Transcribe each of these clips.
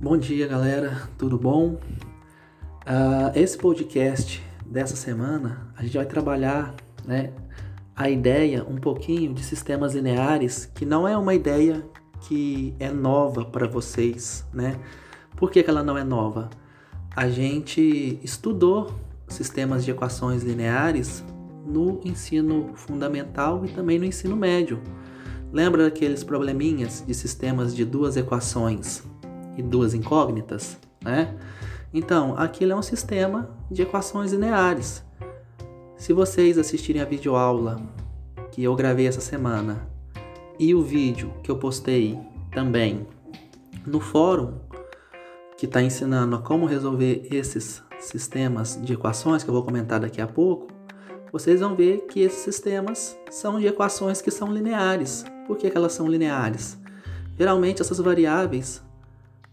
Bom dia, galera, tudo bom? Uh, esse podcast dessa semana a gente vai trabalhar né, a ideia um pouquinho de sistemas lineares, que não é uma ideia que é nova para vocês, né? Por que, que ela não é nova? A gente estudou sistemas de equações lineares no ensino fundamental e também no ensino médio. Lembra daqueles probleminhas de sistemas de duas equações e duas incógnitas, né? Então, aquilo é um sistema de equações lineares. Se vocês assistirem a videoaula que eu gravei essa semana e o vídeo que eu postei também no fórum, que está ensinando a como resolver esses sistemas de equações, que eu vou comentar daqui a pouco, vocês vão ver que esses sistemas são de equações que são lineares. Por que, que elas são lineares? Geralmente essas variáveis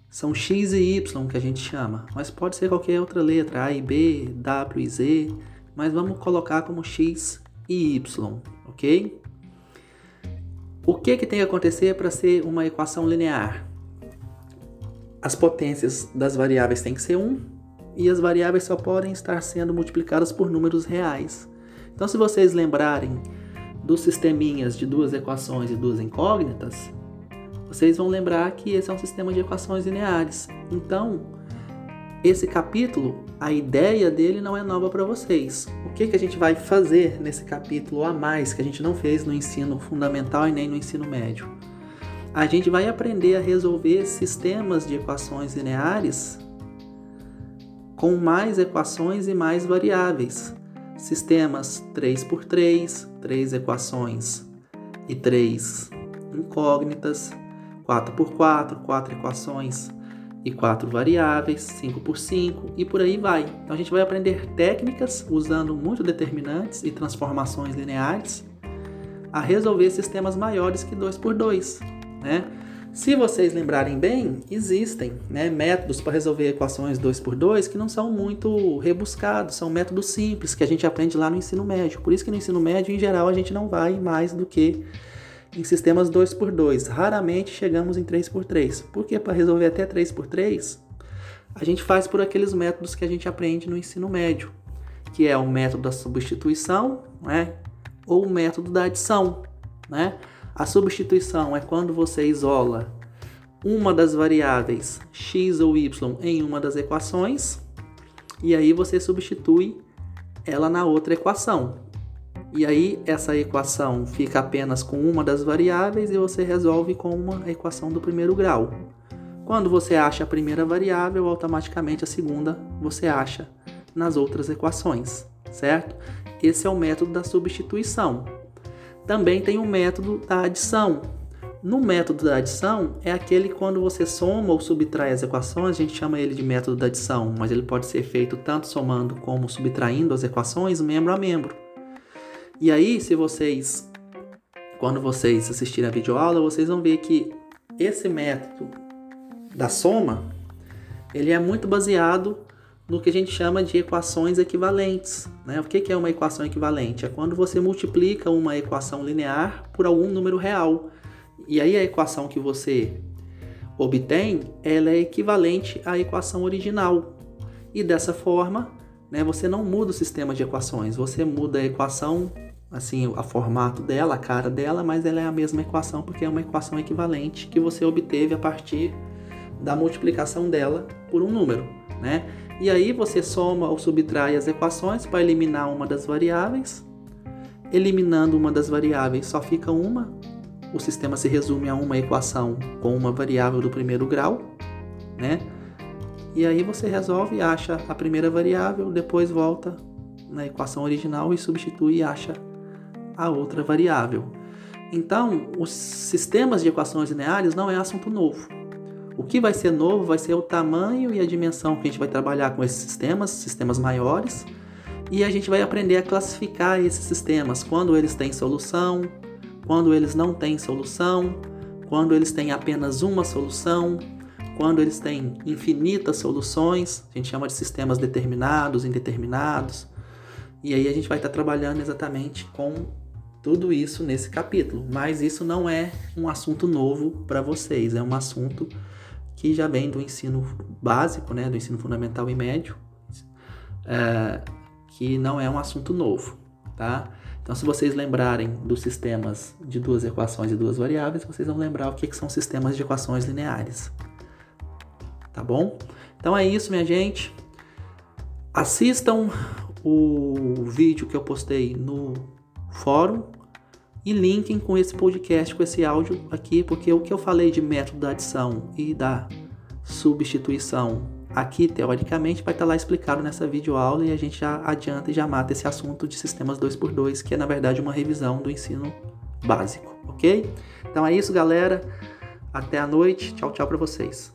são x e y que a gente chama, mas pode ser qualquer outra letra, a e b, w e z, mas vamos colocar como x e y, ok? O que, que tem que acontecer para ser uma equação linear? As potências das variáveis têm que ser 1 e as variáveis só podem estar sendo multiplicadas por números reais. Então, se vocês lembrarem dos sisteminhas de duas equações e duas incógnitas, vocês vão lembrar que esse é um sistema de equações lineares. Então, esse capítulo, a ideia dele não é nova para vocês. O que, que a gente vai fazer nesse capítulo a mais que a gente não fez no ensino fundamental e nem no ensino médio? A gente vai aprender a resolver sistemas de equações lineares com mais equações e mais variáveis. Sistemas 3x3, três equações e três incógnitas 4 por 4, 4 equações e 4 variáveis, 5 por 5 e por aí vai. Então a gente vai aprender técnicas usando muito determinantes e transformações lineares a resolver sistemas maiores que 2 por 2, né? Se vocês lembrarem bem, existem né, métodos para resolver equações 2 por 2 que não são muito rebuscados, são métodos simples que a gente aprende lá no ensino médio. Por isso que no ensino médio, em geral, a gente não vai mais do que em sistemas 2x2. Raramente chegamos em 3x3. Porque para resolver até 3x3, a gente faz por aqueles métodos que a gente aprende no ensino médio, que é o método da substituição, né? Ou o método da adição, né? A substituição é quando você isola uma das variáveis x ou y em uma das equações e aí você substitui ela na outra equação. E aí essa equação fica apenas com uma das variáveis e você resolve com uma equação do primeiro grau. Quando você acha a primeira variável, automaticamente a segunda você acha nas outras equações, certo? Esse é o método da substituição. Também tem o método da adição. No método da adição é aquele quando você soma ou subtrai as equações, a gente chama ele de método da adição, mas ele pode ser feito tanto somando como subtraindo as equações membro a membro. E aí, se vocês, quando vocês assistirem a videoaula, vocês vão ver que esse método da soma, ele é muito baseado no que a gente chama de equações equivalentes. Né? O que é uma equação equivalente? É quando você multiplica uma equação linear por algum número real. E aí a equação que você obtém, ela é equivalente à equação original. E dessa forma, né, você não muda o sistema de equações, você muda a equação assim, o formato dela, a cara dela, mas ela é a mesma equação porque é uma equação equivalente que você obteve a partir da multiplicação dela por um número, né? E aí você soma ou subtrai as equações para eliminar uma das variáveis. Eliminando uma das variáveis, só fica uma. O sistema se resume a uma equação com uma variável do primeiro grau, né? E aí você resolve, acha a primeira variável, depois volta na equação original e substitui e acha a outra variável. Então, os sistemas de equações lineares não é assunto novo. O que vai ser novo vai ser o tamanho e a dimensão que a gente vai trabalhar com esses sistemas, sistemas maiores, e a gente vai aprender a classificar esses sistemas, quando eles têm solução, quando eles não têm solução, quando eles têm apenas uma solução, quando eles têm infinitas soluções, a gente chama de sistemas determinados, indeterminados. E aí a gente vai estar trabalhando exatamente com tudo isso nesse capítulo, mas isso não é um assunto novo para vocês, é um assunto que já vem do ensino básico, né, do ensino fundamental e médio, é, que não é um assunto novo, tá? Então, se vocês lembrarem dos sistemas de duas equações e duas variáveis, vocês vão lembrar o que, que são sistemas de equações lineares. Tá bom? Então é isso, minha gente. Assistam o vídeo que eu postei no fórum e linkem com esse podcast, com esse áudio aqui, porque o que eu falei de método da adição e da substituição aqui, teoricamente, vai estar lá explicado nessa videoaula e a gente já adianta e já mata esse assunto de sistemas 2x2, que é na verdade uma revisão do ensino básico, ok? Então é isso, galera. Até a noite. Tchau, tchau para vocês.